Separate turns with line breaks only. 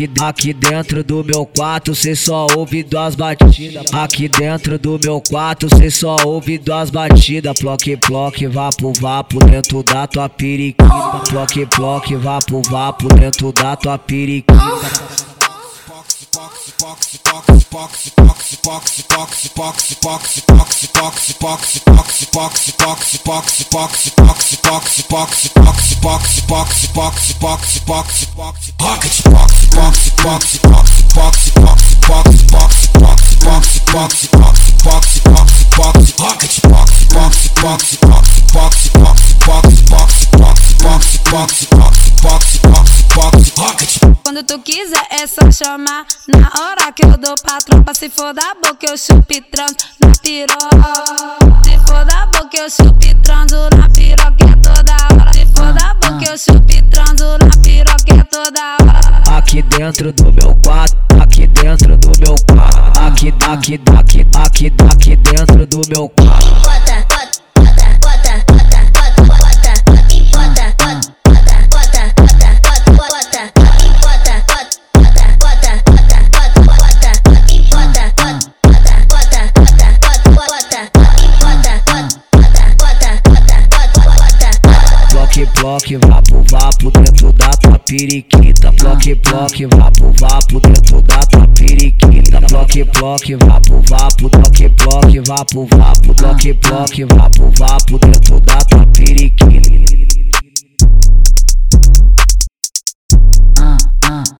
Aqui, aqui dentro do meu quarto cê só ouve duas batidas. Aqui dentro do meu quarto cê só ouve duas batidas. Ploque, ploque, vapo, vapo dentro da tua periquita. Ploque, ploque, vapo, vapo dentro da tua periquita.
Quando tu quiser é só chamar. Na hora que eu dou pra tropa Se for da boca eu chupe trans na piroca
Aqui dentro do meu quarto, aqui dentro do meu quarto. Aqui, aqui, aqui, aqui, aqui dentro do meu quarto bloque, vapo, vapo dentro da tua periquita. Bloque, bloque, vapo, vapo dentro da tua periquita. Bloque, bloque, vapo, vapo, bloque, bloque, vapo, vapo, bloque, bloque, vapo, vapo dentro da tua periquita. Ah, ah.